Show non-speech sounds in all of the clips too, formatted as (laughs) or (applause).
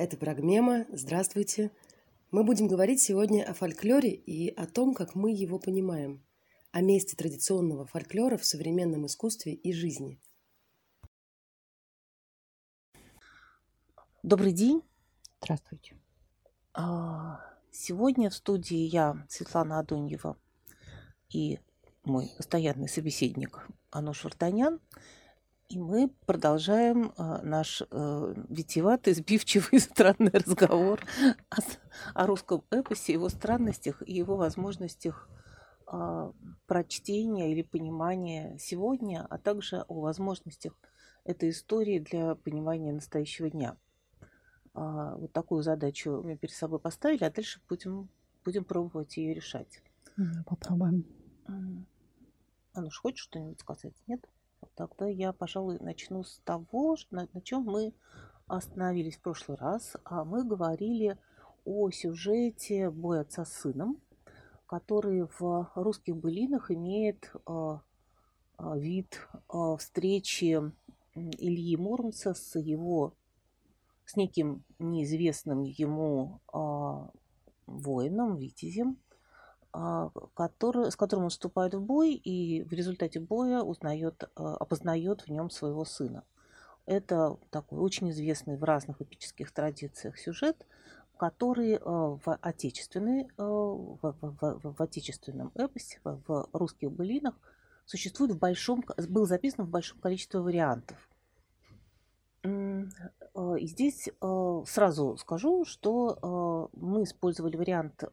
Это Прогмема. Здравствуйте. Мы будем говорить сегодня о фольклоре и о том, как мы его понимаем, о месте традиционного фольклора в современном искусстве и жизни. Добрый день. Здравствуйте. А, сегодня в студии я, Светлана Адуньева, и мой постоянный собеседник Ануш Вартанян. И мы продолжаем э, наш э, витиеватый, сбивчивый, (laughs) странный разговор о, о русском эпосе, его странностях и его возможностях э, прочтения или понимания сегодня, а также о возможностях этой истории для понимания настоящего дня. Э, вот такую задачу мы перед собой поставили, а дальше будем, будем пробовать ее решать. Попробуем. Ануш, хочешь что-нибудь сказать? Нет? Тогда я, пожалуй, начну с того, на, на чем мы остановились в прошлый раз. А мы говорили о сюжете «Бой отца с сыном», который в русских былинах имеет э, э, вид э, встречи Ильи Муромца с его с неким неизвестным ему воином, витязем, а, который, с которым он вступает в бой и в результате боя узнает, а, опознает в нем своего сына. Это такой очень известный в разных эпических традициях сюжет, который а, в, отечественной, в, в, в, в отечественном эпосе, в, в русских былинах существует в большом, был записан в большом количестве вариантов. Э, и здесь э, сразу скажу, что э, мы использовали вариант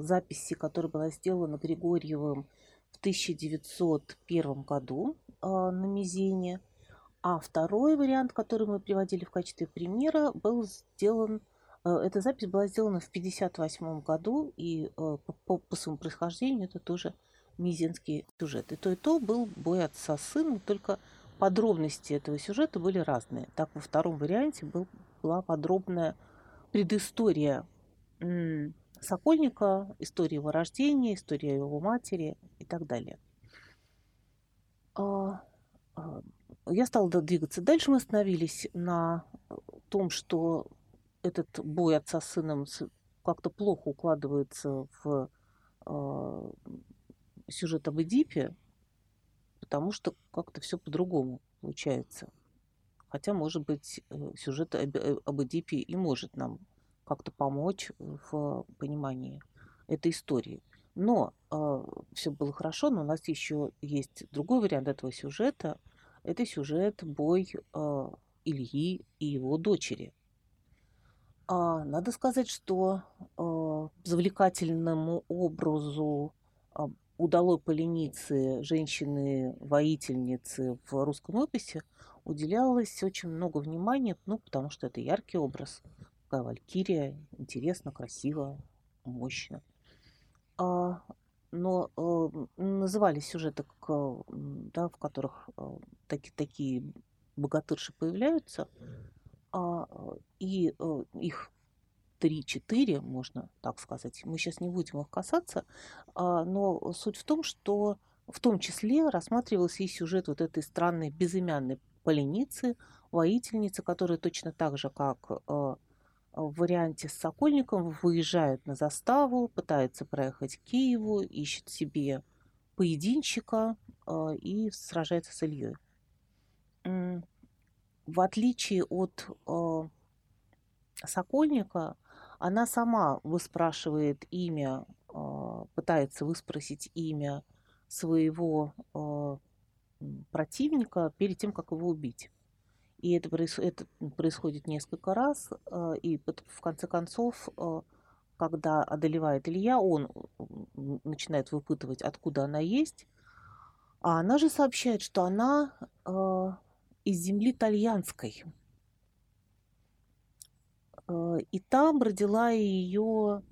записи, которая была сделана Григорьевым в 1901 году на Мизене. А второй вариант, который мы приводили в качестве примера, был сделан эта запись была сделана в 1958 году, и по, по, по своему происхождению это тоже мизинский сюжет. И то, и то был бой отца с сыном, только подробности этого сюжета были разные. Так, во втором варианте был, была подробная предыстория Сокольника, история его рождения, история его матери и так далее. А, а, я стала двигаться дальше. Мы остановились на том, что этот бой отца с сыном как-то плохо укладывается в э, сюжет об Эдипе, потому что как-то все по-другому получается. Хотя, может быть, э, сюжет э, об Эдипе и может нам как-то помочь в понимании этой истории. Но э, все было хорошо, но у нас еще есть другой вариант этого сюжета. Это сюжет бой э, Ильи и его дочери. А, надо сказать, что э, завлекательному образу удалой поленицы, женщины-воительницы в русском эпосе уделялось очень много внимания, ну, потому что это яркий образ. Такая валькирия, интересно, красиво, мощно. А, но э, назывались сюжеты, как, да, в которых э, таки, такие богатырши появляются, а, и э, их 3-4, можно так сказать. Мы сейчас не будем их касаться, а, но суть в том, что в том числе рассматривался и сюжет вот этой странной безымянной поленицы, воительницы, которая точно так же, как а, в варианте с Сокольником, выезжает на заставу, пытается проехать к Киеву, ищет себе поединщика а, и сражается с Ильей. В отличие от Сокольника, она сама выспрашивает имя, а, пытается выспросить имя своего а, противника перед тем, как его убить. И это, это происходит несколько раз, а, и в конце концов, когда одолевает Илья, он начинает выпытывать, откуда она есть, а она же сообщает, что она из земли итальянской. Э, и там родила ее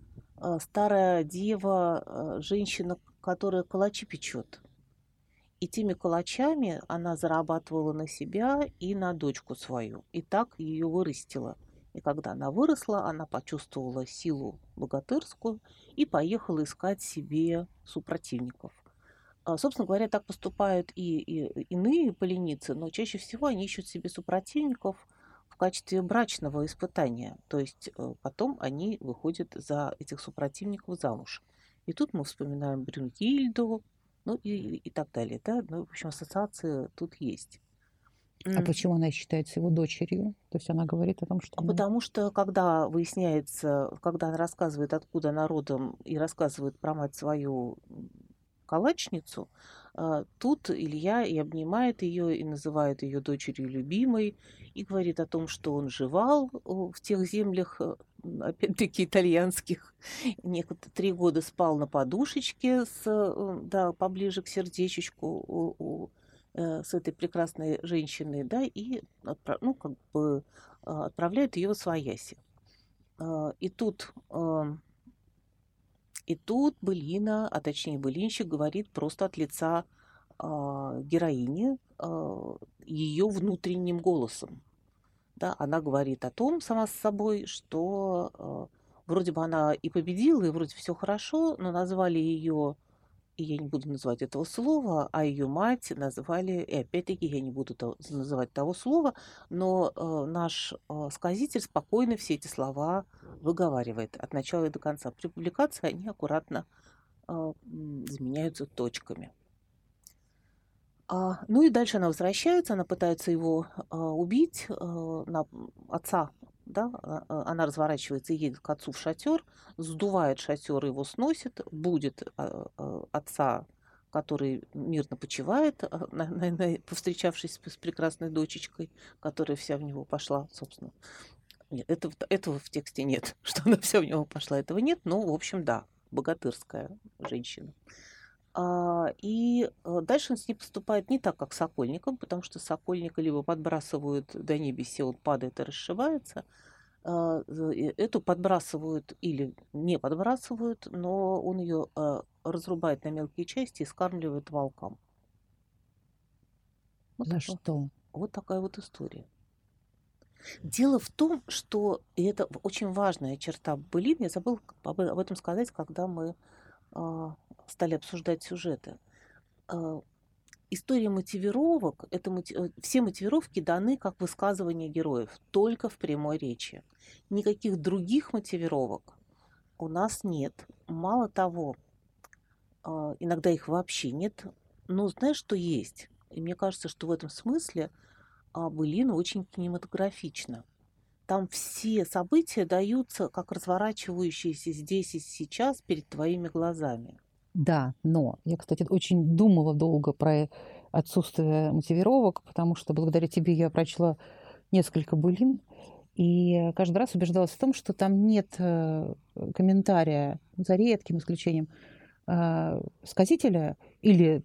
э, старая дева, э, женщина, которая калачи печет. И теми калачами она зарабатывала на себя и на дочку свою. И так ее вырастила. И когда она выросла, она почувствовала силу богатырскую и поехала искать себе супротивников. А, собственно говоря, так поступают и, и иные поленицы, но чаще всего они ищут себе супротивников – качестве брачного испытания. То есть э, потом они выходят за этих супротивников замуж. И тут мы вспоминаем Брюнгильду, ну и, и так далее. Да? Ну, в общем, ассоциации тут есть. А почему она считается его дочерью? То есть она говорит о том, что... А она... Потому что, когда выясняется, когда она рассказывает, откуда она родом, и рассказывает про мать свою калачницу, тут Илья и обнимает ее, и называет ее дочерью любимой, и говорит о том, что он жевал в тех землях, э, опять-таки, итальянских. (laughs) Некоторые три года спал на подушечке, с, э, да, поближе к сердечечку, Э, с этой прекрасной женщиной, да, и ну, как бы а, отправляет ее в свояси. А, и тут, и тут Былина, а точнее Былинщик говорит просто от лица а, героини ее внутренним голосом. Да, она говорит о том сама с собой, что вроде бы она и победила, и вроде все хорошо, но назвали ее и я не буду называть этого слова, а ее мать назвали, и опять-таки я не буду то, называть того слова, но э, наш э, сказитель спокойно все эти слова выговаривает от начала и до конца. При публикации они аккуратно э, заменяются точками. А, ну и дальше она возвращается, она пытается его э, убить, э, на отца да, а, а, она разворачивается и едет к отцу в шатер, сдувает шатер, его сносит, будет а, отца, который мирно почивает, (laughs) повстречавшись с прекрасной дочечкой, которая вся в него пошла, собственно. Нет, этого, этого в тексте нет, (laughs) что она вся в него пошла, этого нет, но, в общем, да, богатырская женщина. И э, дальше он с ней поступает не так, как с Сокольником, потому что Сокольника либо подбрасывают до небеси, он падает и расшивается, а, эту подбрасывают или не подбрасывают, но он ее а, разрубает на мелкие части и скармливает волкам. Вот За такое, что? Вот такая вот история. Дело в том, что и это очень важная черта былин. Я забыл об этом сказать, когда мы э, стали обсуждать сюжеты. Э, история мотивировок, это мотив... Э, все мотивировки даны как высказывание героев, только в прямой речи. Никаких других мотивировок у нас нет. Мало того, э, иногда их вообще нет. Но знаешь, что есть? И мне кажется, что в этом смысле Былина очень кинематографична. Там все события даются как разворачивающиеся здесь и сейчас перед твоими глазами. Да, но я, кстати, очень думала долго про отсутствие мотивировок, потому что благодаря тебе я прочла несколько былин, и каждый раз убеждалась в том, что там нет э, комментария, за редким исключением, э, сказителя или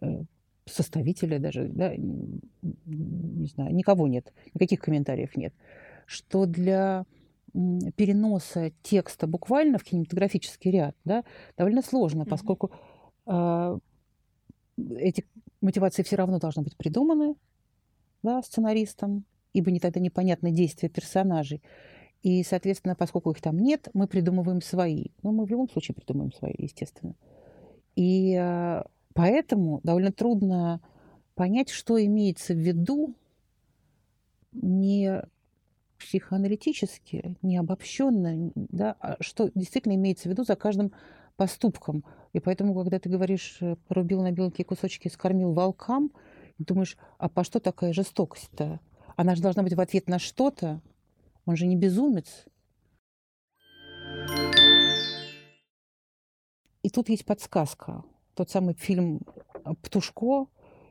э, составителя даже, да, не знаю, никого нет, никаких комментариев нет, что для переноса текста буквально в кинематографический ряд да, довольно сложно, поскольку э, эти мотивации все равно должны быть придуманы да, сценаристом, ибо не тогда непонятно действия персонажей. И, соответственно, поскольку их там нет, мы придумываем свои. Но мы в любом случае придумываем свои, естественно. И э, поэтому довольно трудно понять, что имеется в виду не психоаналитически, не обобщенно, да, а что действительно имеется в виду за каждым поступком. И поэтому, когда ты говоришь, э, порубил на мелкие кусочки, скормил волкам, думаешь, а по что такая жестокость-то? Она же должна быть в ответ на что-то. Он же не безумец. И тут есть подсказка. Тот самый фильм «Птушко»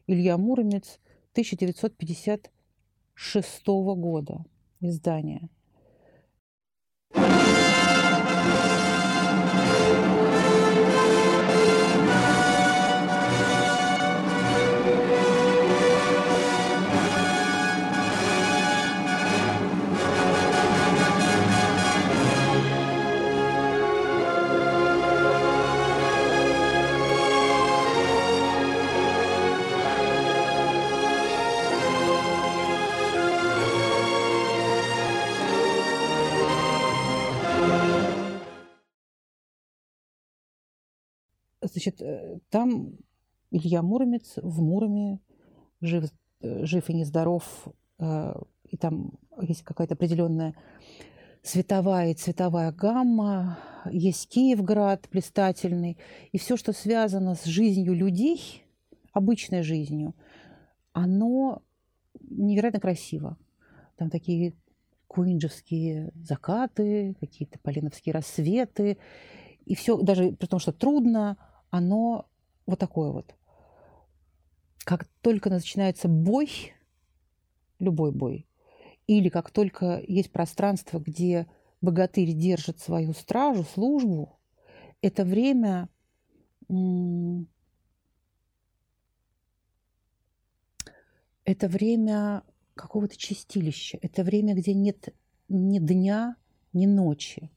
Илья Муромец 1956 года издания. Значит, э, там Илья Муромец в Муроме жив, э, жив и нездоров. Э, и там есть какая-то определенная световая и цветовая гамма, есть Киевград блистательный, и все, что связано с жизнью людей, обычной жизнью, оно невероятно красиво. Там такие куинджевские закаты, какие-то полиновские рассветы, и все, даже при том, что трудно, оно вот такое вот. Как только начинается бой, любой бой, или как только есть пространство, где богатырь держит свою стражу, службу, это время это время какого-то чистилища, это время, где нет ни дня, ни ночи.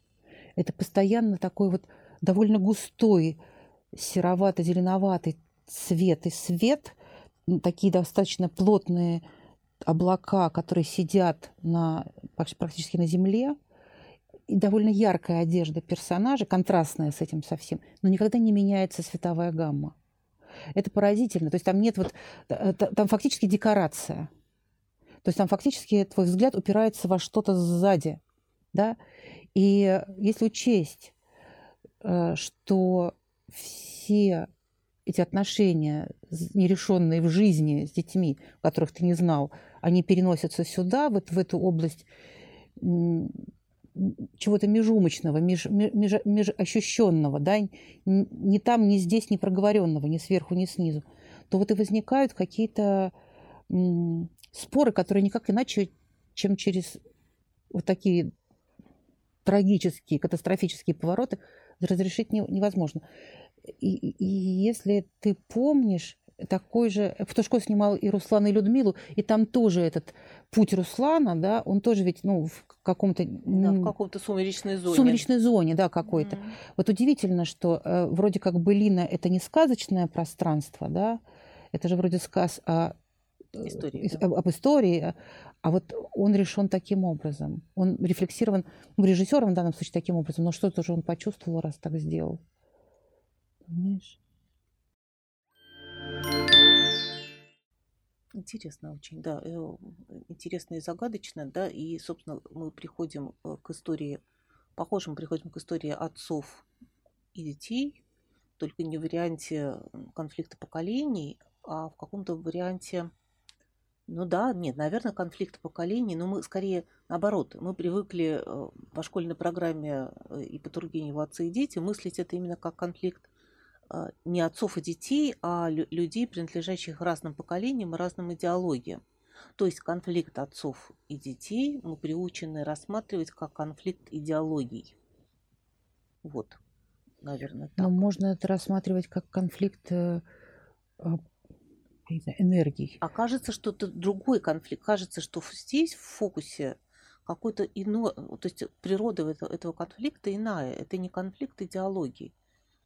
Это постоянно такой вот довольно густой серовато-зеленоватый цвет и свет, такие достаточно плотные облака, которые сидят на, практически на земле, и довольно яркая одежда персонажа, контрастная с этим совсем, но никогда не меняется световая гамма. Это поразительно. То есть там нет вот... Э, там фактически декорация. То есть там фактически твой взгляд упирается во что-то сзади. Да? И если учесть, э, что все эти отношения, нерешенные в жизни с детьми, которых ты не знал, они переносятся сюда, вот в эту область чего-то межумочного, меж, меж, межощущенного, да, ни там, ни здесь, ни проговоренного, ни сверху, ни снизу, то вот и возникают какие-то споры, которые никак иначе, чем через вот такие трагические, катастрофические повороты разрешить невозможно. И, и если ты помнишь, такой же... Птушко снимал и Руслана, и Людмилу, и там тоже этот путь Руслана, да, он тоже ведь, ну, в каком-то... Да, в каком-то сумеречной зоне. Сумеречной зоне, да, какой-то. Mm-hmm. Вот удивительно, что э, вроде как былина – это не сказочное пространство, да, это же вроде сказ о истории, да. об, об истории, а вот он решен таким образом. Он рефлексирован, ну, режиссером в данном случае таким образом, но что-то же он почувствовал, раз так сделал. Понимаешь? Интересно очень, да, э, интересно и загадочно, да, и, собственно, мы приходим э, к истории, похоже, мы приходим к истории отцов и детей, только не в варианте конфликта поколений, а в каком-то варианте, ну да, нет, наверное, конфликт поколений, но мы скорее наоборот, мы привыкли э, по школьной программе и по Тургеневу «Отцы и дети» мыслить это именно как конфликт не отцов и детей, а людей, принадлежащих разным поколениям и разным идеологиям. То есть конфликт отцов и детей мы приучены рассматривать как конфликт идеологий. Вот, наверное, так. Но можно это рассматривать как конфликт э, а, энергий. А кажется, что это другой конфликт. Кажется, что здесь в фокусе какой-то иной, то есть природа этого конфликта иная. Это не конфликт идеологии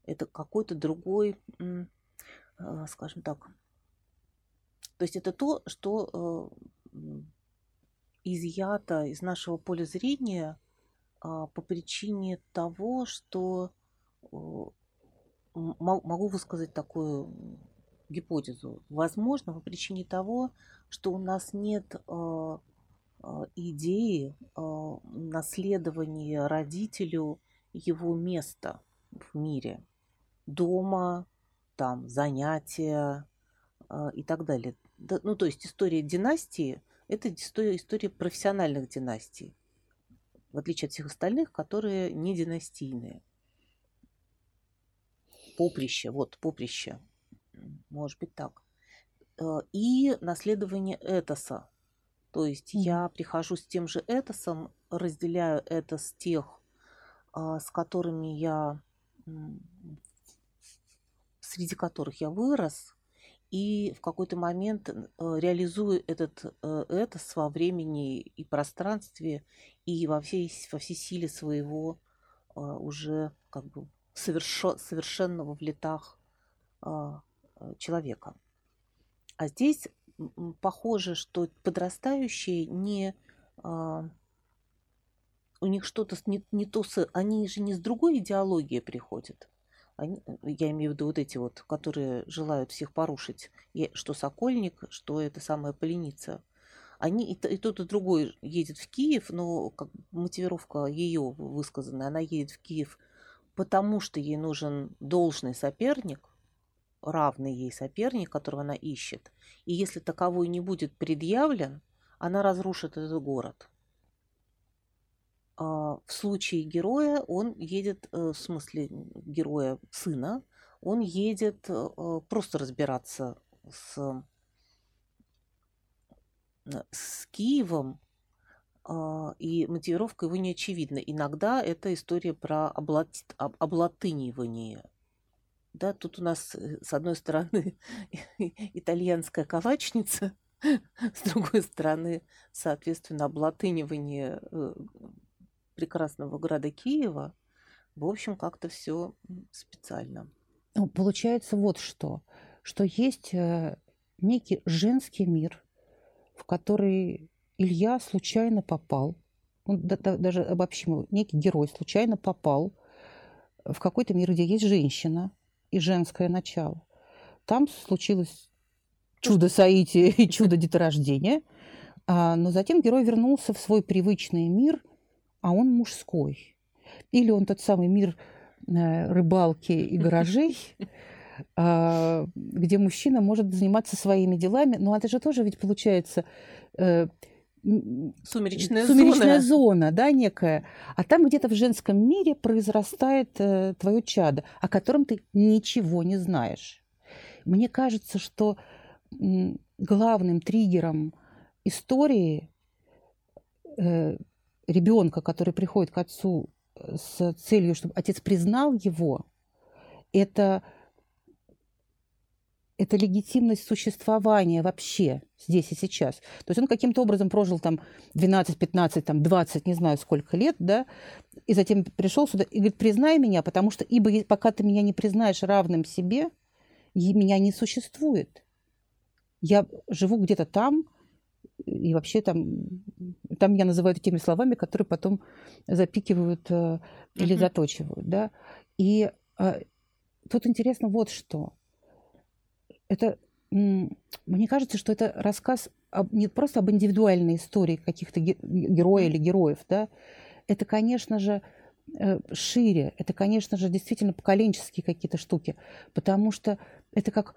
это какой-то другой, а, скажем так, то есть это то, что э, изъято из нашего поля зрения а, по причине того, что могу высказать такую гипотезу. Возможно, по причине того, что у нас нет а, идеи наследования родителю его места в мире дома, там занятия э, и так далее. Да, ну, то есть история династии – это история, история профессиональных династий, в отличие от всех остальных, которые не династийные. Поприще, вот поприще, может быть так. Э, и наследование этоса. То есть mm. я прихожу с тем же этосом, разделяю это с тех, э, с которыми я среди которых я вырос, и в какой-то момент э, реализую этот э, это во времени и пространстве и во всей, во всей силе своего э, уже как бы совершо, совершенного в летах человека. А здесь похоже, что подрастающие не у них что-то не, не то, они же не с другой идеологией приходят они, я имею в виду вот эти вот, которые желают всех порушить, и что Сокольник, что это самая Поленица, Они и, и тот, и другой едет в Киев, но как мотивировка ее высказанная, она едет в Киев, потому что ей нужен должный соперник, равный ей соперник, которого она ищет. И если таковой не будет предъявлен, она разрушит этот город. А в случае героя он едет, э, в смысле героя сына, он едет э, просто разбираться с, с Киевом, а, и мотивировка его не очевидна. Иногда это история про облат... облатынивание. Да, тут у нас, э, с одной стороны, (laughs) итальянская калачница, (laughs) с другой стороны, соответственно, облатынивание прекрасного града Киева, в общем, как-то все специально. Ну, получается вот что, что есть э, некий женский мир, в который Илья случайно попал, ну, да, да, даже обобщим, некий герой случайно попал в какой-то мир, где есть женщина и женское начало. Там случилось чудо соития и чудо деторождения, а, но затем герой вернулся в свой привычный мир – а он мужской. Или он тот самый мир э, рыбалки и (laughs) гаражей, а, где мужчина может заниматься своими делами. Но это же тоже ведь получается э, сумеречная, сумеречная зона. зона, да, некая. А там где-то в женском мире произрастает э, твое чадо, о котором ты ничего не знаешь. Мне кажется, что главным триггером истории ребенка, который приходит к отцу э, с целью, чтобы отец признал его, это, это легитимность существования вообще здесь и сейчас. То есть он каким-то образом прожил там 12, 15, там 20, не знаю сколько лет, да, и затем пришел сюда и говорит, признай меня, потому что ибо пока ты меня не признаешь равным себе, меня не существует. Я живу где-то там, и вообще там, там я называю это теми словами, которые потом запикивают э, или uh-huh. заточивают, да. И э, тут интересно вот что. Это, мне кажется, что это рассказ об, не просто об индивидуальной истории каких-то героя или героев, да. Это, конечно же, э, шире. Это, конечно же, действительно поколенческие какие-то штуки, потому что это как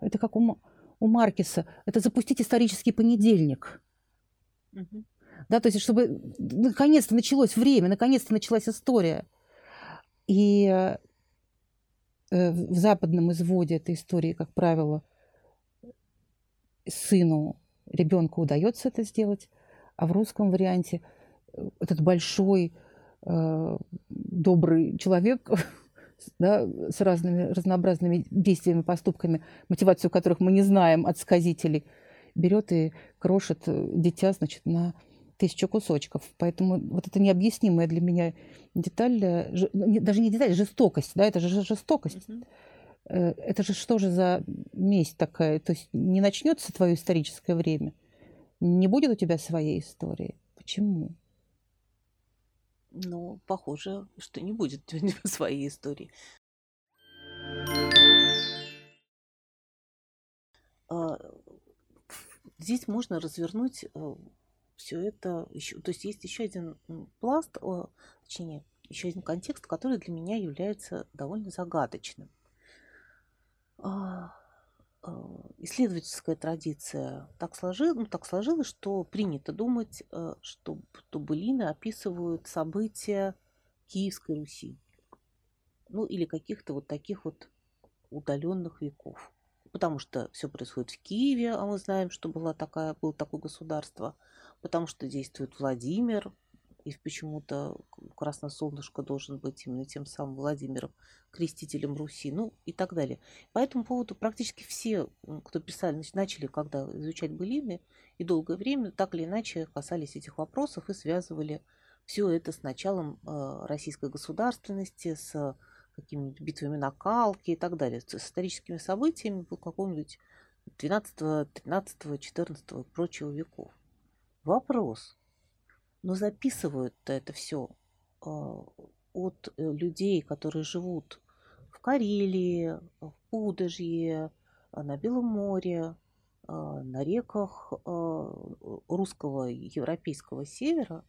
это как у, у Маркиса, это запустить исторический понедельник. Угу. Да, то есть, чтобы наконец-то началось время, наконец-то началась история. И э, в западном изводе этой истории, как правило, сыну, ребенку удается это сделать, а в русском варианте э, этот большой, э, добрый человек (laughs) да, с разными разнообразными действиями, поступками, мотивацию которых мы не знаем от сказителей, берет и крошит э, дитя, значит, на тысячу кусочков. Поэтому вот это необъяснимая для меня деталь, э, ну, даже не деталь, жестокость, да, это же жестокость. Mm-hmm. Это же что же за месть такая? То есть не начнется твое историческое время, не будет у тебя своей истории. Почему? Но похоже, что не будет (laughs) своей истории. А, здесь можно развернуть э, все это еще. То есть есть еще один пласт, точнее, еще один контекст, который для меня является довольно загадочным. А, исследовательская традиция так, сложилась, ну, так сложилось, что принято думать, э, что тубулины описывают события Киевской Руси. Ну или каких-то вот таких вот удаленных веков. Потому что все происходит в Киеве, а мы знаем, что была такая, было такое государство. Потому что действует Владимир, и почему-то Красное Солнышко должен быть именно тем самым Владимиром, крестителем Руси, ну и так далее. По этому поводу практически все, кто писали, начали когда изучать былины, и долгое время так или иначе касались этих вопросов и связывали все это с началом э, российской государственности, с какими-нибудь битвами на Калке и так далее, с историческими событиями какого-нибудь 12, 13, 14 и прочего веков. Вопрос – но записывают это все а, от э, людей, которые живут в Карелии, в Пудожье, а, на Белом море, на реках русского европейского севера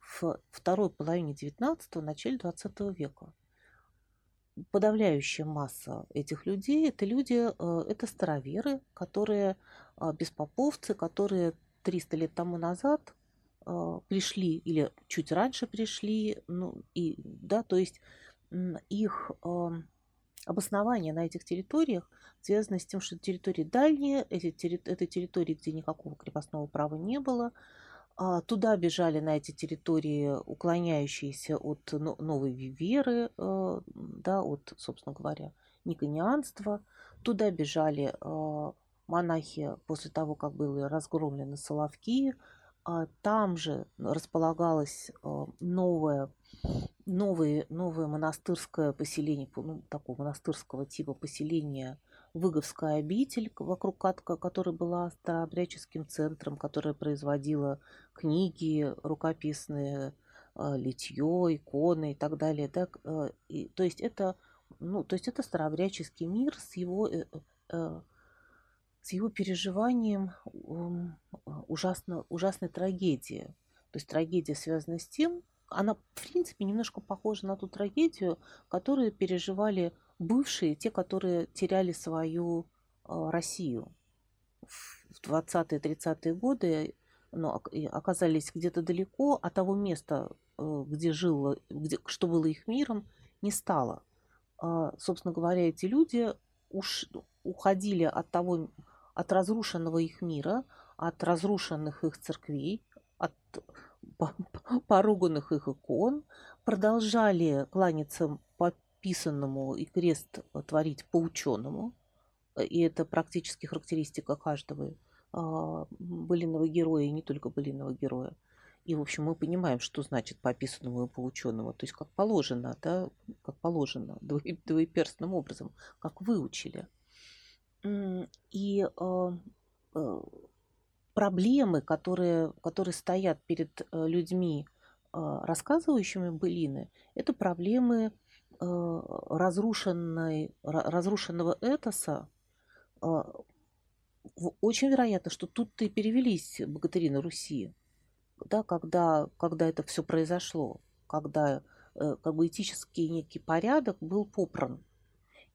в второй половине XIX – начале XX века. Подавляющая масса этих людей – это люди, это староверы, которые беспоповцы, которые 300 лет тому назад пришли или чуть раньше пришли, ну и да, то есть их обоснование на этих территориях связано с тем, что территории дальние, эти, это территории, где никакого крепостного права не было. А, туда бежали на эти территории уклоняющиеся от новой веры, э, да, от, собственно говоря, никонианства. Туда бежали а, монахи после того, как были разгромлены Соловки. А там же располагалось новое новое, новое монастырское поселение, ну, такого монастырского типа поселения Выговская обитель, вокруг которая была старообрядческим центром, которая производила книги рукописные, э, литье, иконы и так далее. Так, э, и, то есть это, ну, то есть это старообрядческий мир с его, э, э, с его переживанием э, ужасно, ужасной трагедии. То есть трагедия связана с тем, она, в принципе, немножко похожа на ту трагедию, которую переживали бывшие, те, которые теряли свою э, Россию в 20-30-е годы, но оказались где-то далеко, а того места, э, где жило, где, что было их миром, не стало. Э, собственно говоря, эти люди уж уходили от того, от разрушенного их мира, от разрушенных их церквей, от поруганных их икон, продолжали кланяться по писанному и крест творить по ученому, и это практически характеристика каждого а, былиного героя, и не только былиного героя. И, в общем, мы понимаем, что значит по описанному и по ученому. То есть, как положено, да, как положено, двоеперстным образом, как выучили. И э, э, проблемы, которые, которые стоят перед э, людьми, а, рассказывающими былины, это проблемы э, разрушенной, разрушенного этоса. А, очень вероятно, что тут-то и перевелись богатыри на Руси, да, когда, когда это все произошло, когда э, как бы этический некий порядок был попран.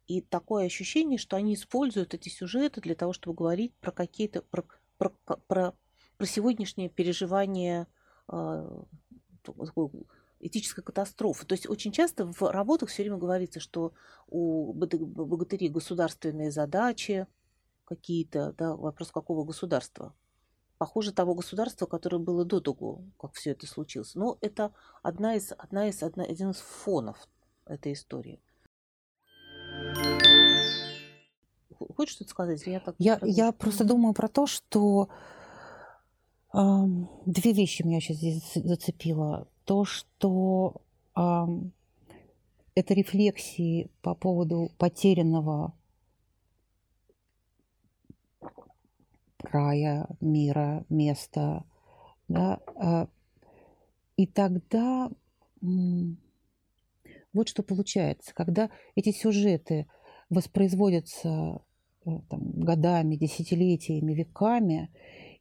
И такое ощущение, что они используют эти сюжеты для того, чтобы говорить про какие-то про, про, про, про сегодняшнее переживание э, этической катастрофы. То есть очень часто в работах все время говорится, что у богатырей государственные задачи какие-то, да, вопрос какого государства. Похоже того государства, которое было до того, как все это случилось. Но это одна из, одна из, одна, один из фонов этой истории. Хочешь что-то сказать? Я, так я, я просто думаю про то, что э, две вещи меня сейчас здесь зацепило. То, что э, это рефлексии по поводу потерянного края, мира, места. Да? Э, и тогда вот что получается, когда эти сюжеты воспроизводятся Э, там, годами, десятилетиями, веками,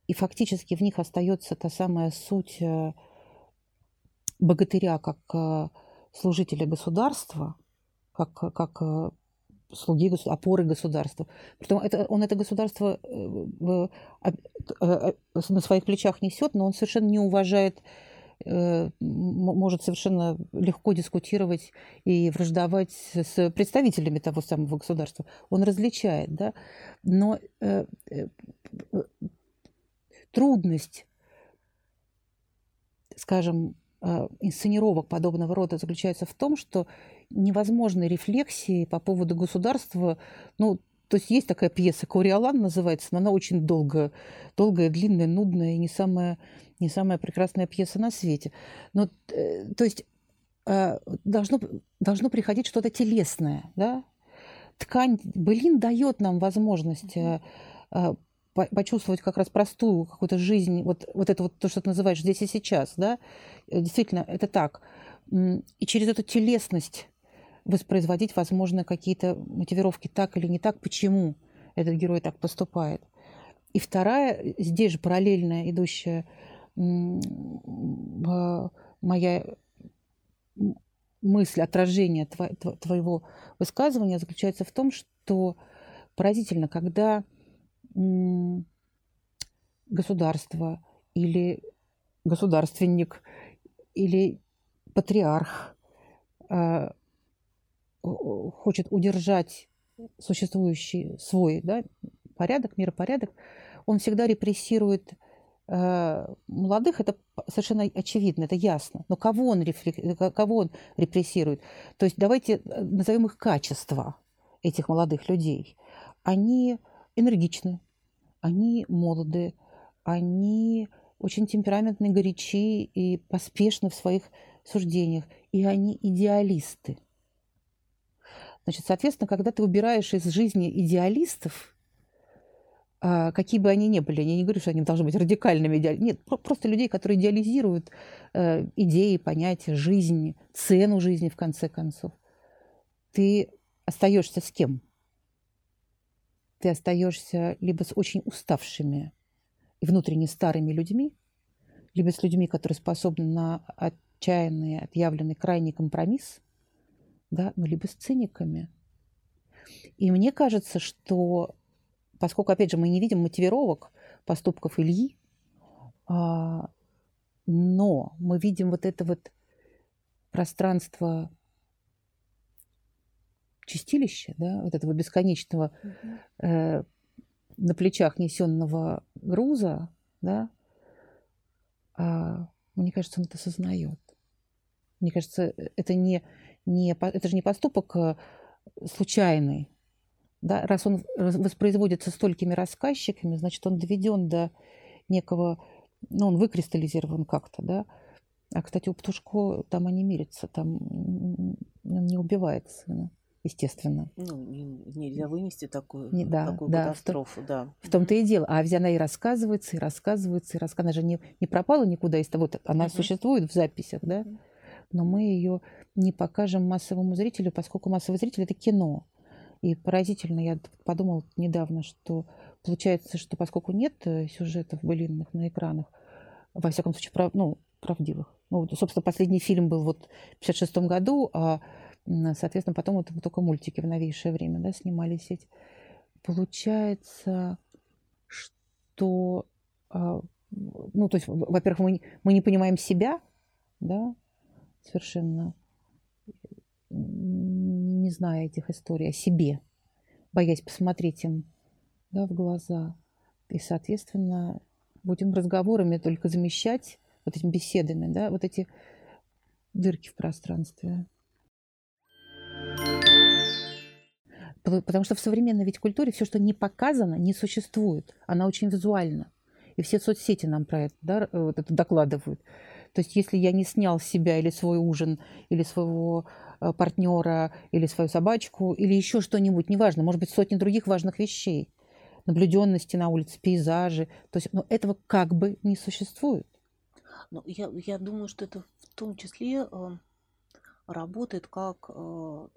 и фактически в них остается та самая суть э, богатыря как э, служителя государства, как, как слуги, опоры государства. Притом это, он это государство на своих плечах несет, но он совершенно не уважает Э, может совершенно легко дискутировать и враждовать с представителями того самого государства. Он различает, да, но э, э, трудность, скажем, инсценировок подобного рода заключается в том, что невозможны рефлексии по поводу государства, ну, то есть есть такая пьеса «Кориолан» называется, но она очень долгая, долгая, длинная, нудная и не самая, не самая прекрасная пьеса на свете. Но, э, то есть э, должно, должно приходить что-то телесное, да? Ткань, былин дает нам возможность э, почувствовать как раз простую какую-то жизнь, вот, вот это вот то, что ты называешь здесь и сейчас, да? Действительно, это так. И через эту телесность воспроизводить, возможно, какие-то мотивировки так или не так, почему этот герой так поступает. И вторая, здесь же параллельно идущая моя мысль, отражение твоего высказывания заключается в том, что поразительно, когда государство или государственник или патриарх э, хочет удержать существующий свой да, порядок, миропорядок, он всегда репрессирует э, молодых, это совершенно очевидно, это ясно. Но кого он, кого он репрессирует? То есть давайте э, назовем их качества этих молодых людей. Они энергичны, они молоды, они очень темпераментны, горячи и поспешны в своих суждениях, и они идеалисты. Значит, соответственно, когда ты убираешь из жизни идеалистов, а, какие бы они ни были, я не говорю, что они должны быть радикальными идеалистами, нет, просто людей, которые идеализируют э, идеи, понятия, жизни, цену жизни, в конце концов, ты остаешься с кем? Ты остаешься либо с очень уставшими и внутренне старыми людьми, либо с людьми, которые способны на отчаянный, отъявленный крайний компромисс, да, ну, либо с циниками. И мне кажется, что поскольку, опять же, мы не видим мотивировок поступков Ильи, а, но мы видим вот это вот пространство чистилища, да, вот этого бесконечного э, на плечах несенного груза, да, а, мне кажется, он это осознает. Мне кажется, это не, не это же не поступок э, случайный. Да? Раз он воспроизводится столькими рассказчиками, значит, он доведен до некого, ну, он выкристаллизирован как-то, да. А, кстати, у Птушко там они мирятся, там он не убивается. Да естественно. Ну, нельзя вынести такую, не, да, такую да, катастрофу, в, да. В том-то и дело. А она и рассказывается, и рассказывается, и рассказывается. Она же не, не пропала никуда из того, она uh-huh. существует в записях, да, но мы ее не покажем массовому зрителю, поскольку массовый зритель – это кино. И поразительно, я подумала недавно, что получается, что поскольку нет э, сюжетов былинных на экранах, во всяком случае, прав, ну, правдивых. Ну, собственно, последний фильм был вот в 56 году, а Соответственно, потом это только мультики в новейшее время да, снимались эти. Получается, что, а, ну, то есть, во-первых, мы, мы не понимаем себя, да, совершенно не зная этих историй о себе, боясь посмотреть им да, в глаза. И, соответственно, будем разговорами только замещать вот этими беседами, да, вот эти дырки в пространстве. Потому что в современной ведь культуре все, что не показано, не существует. Она очень визуальна. И все соцсети нам про это, да, вот это докладывают. То есть если я не снял себя или свой ужин, или своего э, партнера, или свою собачку, или еще что-нибудь, неважно, может быть, сотни других важных вещей, наблюденности на улице, пейзажи, то есть ну, этого как бы не существует. Ну, я, я думаю, что это в том числе э, работает как э,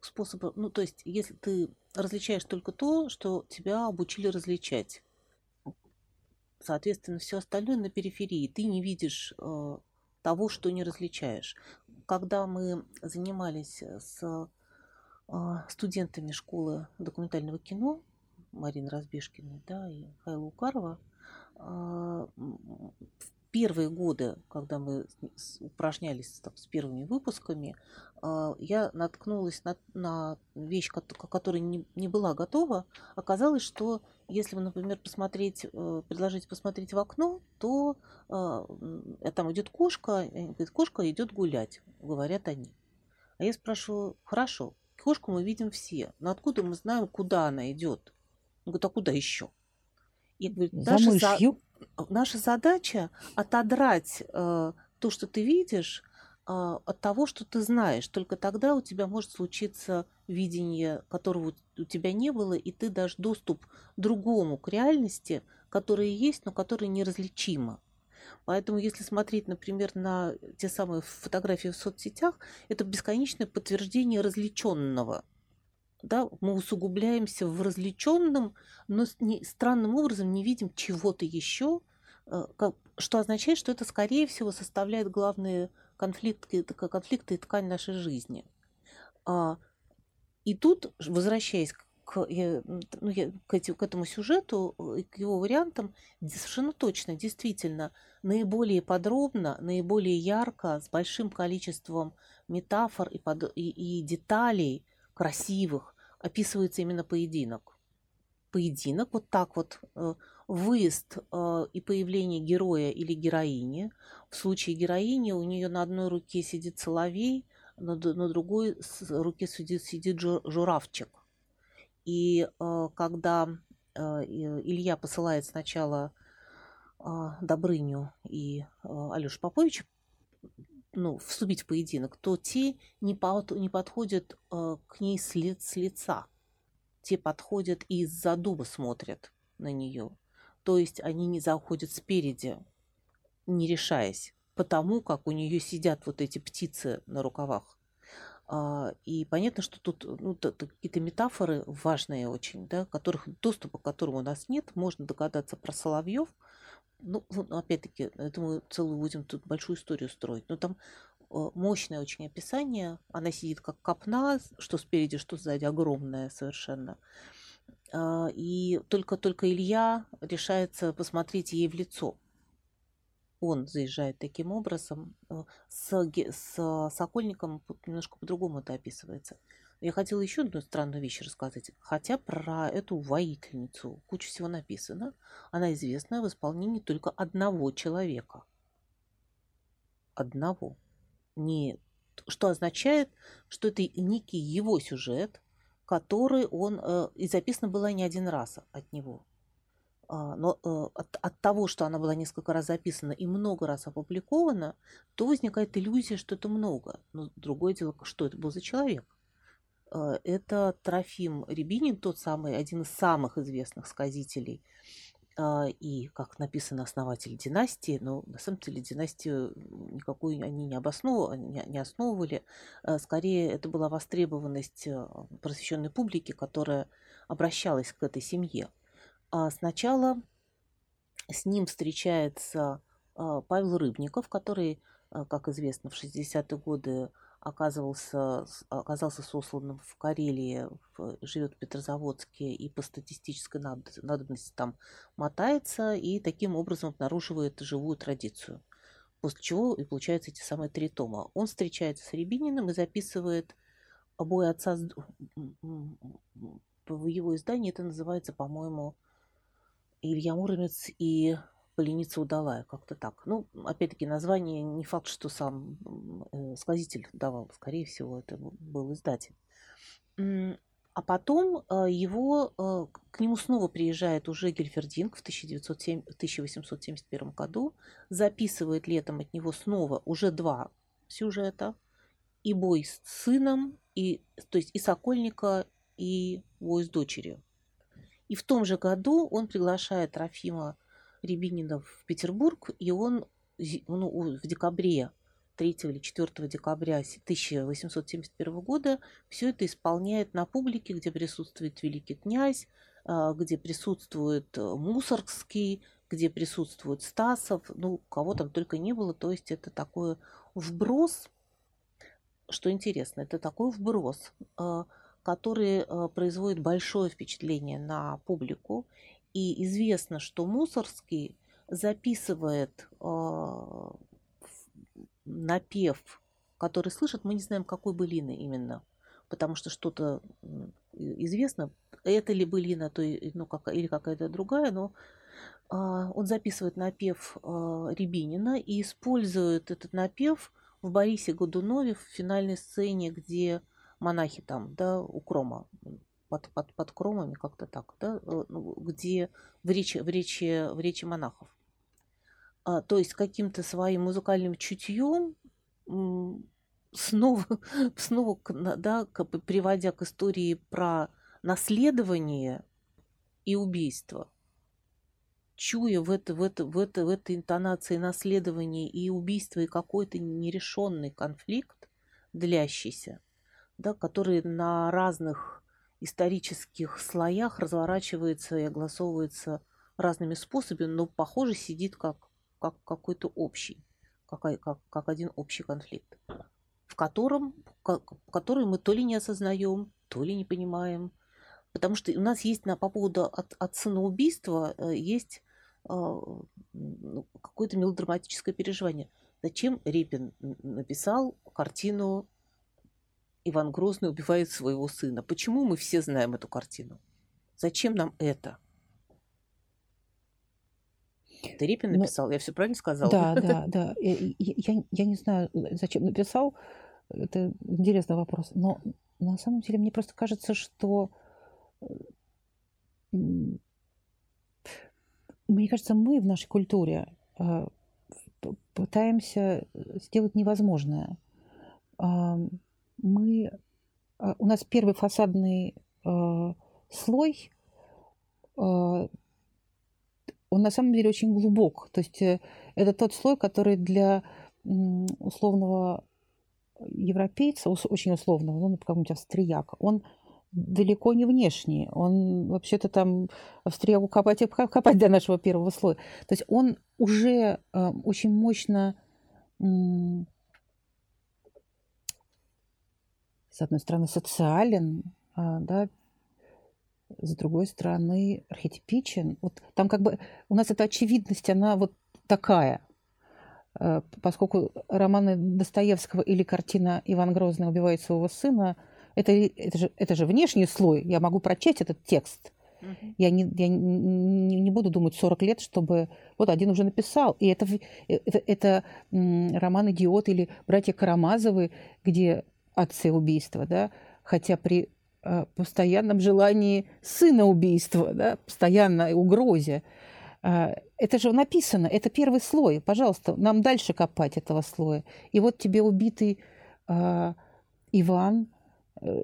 способ, ну то есть если ты различаешь только то, что тебя обучили различать, соответственно, все остальное на периферии, ты не видишь э, того, что не различаешь. Когда мы занимались с э, студентами школы документального кино, Марина Разбежкиной да, и Хайла Укарова, в первые годы, когда мы упражнялись там, с первыми выпусками, а, я наткнулась на, на вещь, которая не, не была готова. Оказалось, что если, например, посмотреть, э, предложить посмотреть в окно, то а, э, там идет кошка, говорит, кошка идет гулять, говорят они. А я спрашиваю, хорошо, кошку мы видим все, но откуда мы знаем, куда она идет? Он говорит, а куда еще? Я говорю, За мышью. Наша задача отодрать э, то, что ты видишь, э, от того, что ты знаешь. Только тогда у тебя может случиться видение, которого у тебя не было, и ты дашь доступ другому к реальности, которая есть, но которая неразличима. Поэтому, если смотреть, например, на те самые фотографии в соцсетях, это бесконечное подтверждение различенного. Да, мы усугубляемся в развлеченном, но не, странным образом не видим чего-то еще, э, что означает, что это, скорее всего, составляет главные конфликты, конфликты и ткань нашей жизни. А, и тут, возвращаясь к, ну, я, к, эти, к этому сюжету, э, к его вариантам, совершенно точно, действительно, наиболее подробно, наиболее ярко, с большим количеством метафор и, под, и, и деталей красивых описывается именно поединок. Поединок, вот так вот, э, выезд э, и появление героя или героини. В случае героини у нее на одной руке сидит соловей, на, другой руке сидит, сидит журавчик и э, когда Илья посылает сначала Добрыню и Алешу Поповича ну, вступить в поединок, то те не, под, не подходят э, к ней с, ли, с лица. Те подходят и из-за дуба смотрят на нее. То есть они не заходят спереди, не решаясь, потому как у нее сидят вот эти птицы на рукавах. А, и понятно, что тут ну, какие-то метафоры важные очень, да, которых, доступа к которым у нас нет. Можно догадаться про соловьев. Ну, опять-таки, это мы целую будем тут большую историю строить. Но там а, мощное очень описание. Она сидит как копна, что спереди, что сзади, огромная совершенно. А, и только-только Илья решается посмотреть ей в лицо он заезжает таким образом. Э, с, с Сокольником немножко по-другому это описывается. Я хотела еще одну странную вещь рассказать. Хотя про эту воительницу куча всего написано. Она известна в исполнении только одного человека. Одного. Не, что означает, что это некий его сюжет, который он... Э, и записано было не один раз от него. А, но э, от, от того, что она была несколько раз записана и много раз опубликована, то возникает иллюзия, что это много. Но другое дело, что это был за человек. А, это Трофим Рябинин, тот самый, один из самых известных сказителей а, и, как написано, основатель династии, но на самом деле династию никакую они не, обоснов... не основывали. Скорее, это была востребованность э, просвещенной публики, которая обращалась к этой семье. А сначала с ним встречается Павел Рыбников, который, как известно, в 60-е годы оказывался, оказался сосланным в Карелии, живет в Петрозаводске и по статистической надобности там мотается и таким образом обнаруживает живую традицию. После чего и получаются эти самые три тома. Он встречается с Рябининым и записывает обои отца в его издании это называется, по-моему, Илья Муромец и Поленица Удалая, как-то так. Ну, опять-таки, название не факт, что сам э, сказитель давал, скорее всего, это был издатель. А потом э, его, э, к нему снова приезжает уже Гельфердинг в 1907, 1871 году, записывает летом от него снова уже два сюжета, и бой с сыном, и, то есть и Сокольника, и бой с дочерью. И в том же году он приглашает Трофима Рябинина в Петербург, и он ну, в декабре 3 или 4 декабря 1871 года все это исполняет на публике, где присутствует великий князь, а, где присутствует э, Мусоргский, где присутствует Стасов, ну, кого там только не было. То есть это такой вброс, что интересно, это такой вброс а, – который э, производит большое впечатление на публику. И известно, что Мусорский записывает э, напев, который слышит, мы не знаем, какой былины именно, потому что что-то известно, это ли былина, то, ну, как, или какая-то другая, но а, он записывает напев а, Рябинина и использует этот напев в Борисе Годунове в финальной сцене, где монахи там, да, у крома, под, под, под кромами, как-то так, да, э, ну, где в речи, в речи, в речи монахов. А, то есть каким-то своим музыкальным чутьем снова, (laughs) снова да, приводя к истории про наследование и убийство, чуя в, это, в, это, в, это, в этой интонации наследования и убийства и какой-то нерешенный конфликт, длящийся, да, которые на разных исторических слоях разворачивается и огласовывается разными способами, но, похоже, сидит как, как какой-то общий, как, как, как один общий конфликт, в котором, который мы то ли не осознаем, то ли не понимаем. Потому что у нас есть на, по поводу от, от сыноубийства э, есть э, какое-то мелодраматическое переживание. Зачем Репин написал картину «Иван Грозный убивает своего сына»? Почему мы все знаем эту картину? Зачем нам это? Это Репин ну, написал, Но... я все правильно сказала? Да, да, (laughs) да. Я, я, я не знаю, зачем написал. Это интересный вопрос. Но на самом деле мне просто кажется, что мне кажется, мы в нашей культуре а, пытаемся сделать невозможное. Мы, а, у нас первый фасадный слой, он на самом деле очень глубок. То есть э, это тот слой, который для условного европейца, очень условного, ну, какого-нибудь австрияка, он далеко не внешний. Он вообще-то там австрияку копать копать для нашего первого слоя. То есть он уже э, очень мощно э, с одной стороны социален, э, да, с другой стороны архетипичен. Вот там как бы у нас эта очевидность, она вот такая – Э, поскольку романы Достоевского или картина «Иван Грозный убивает своего сына» это, это, же, это же внешний слой. Я могу прочесть этот текст. Uh-huh. Я, не, я не, не буду думать 40 лет, чтобы... Вот один уже написал. И это, э, это, это роман «Идиот» или «Братья Карамазовы», где отцы убийства, да, хотя при э, постоянном желании сына убийства, да, постоянной угрозе. А, это же написано, это первый слой. Пожалуйста, нам дальше копать этого слоя. И вот тебе убитый э, Иван, э,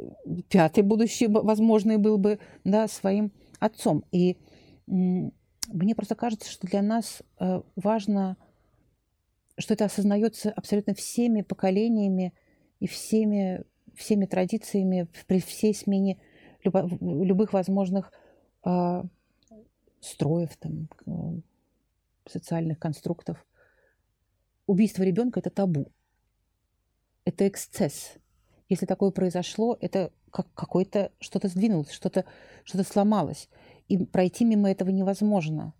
пятый будущий, возможный был бы, да, своим отцом. И э, мне просто кажется, что для нас э, важно, что это осознается абсолютно всеми поколениями и всеми, всеми традициями при всей смене любо, любых возможных э, строев, там, э, социальных конструктов. Убийство ребенка – это табу. Это эксцесс. Если такое произошло, это как какое-то что-то сдвинулось, что-то что сломалось. И пройти мимо этого невозможно.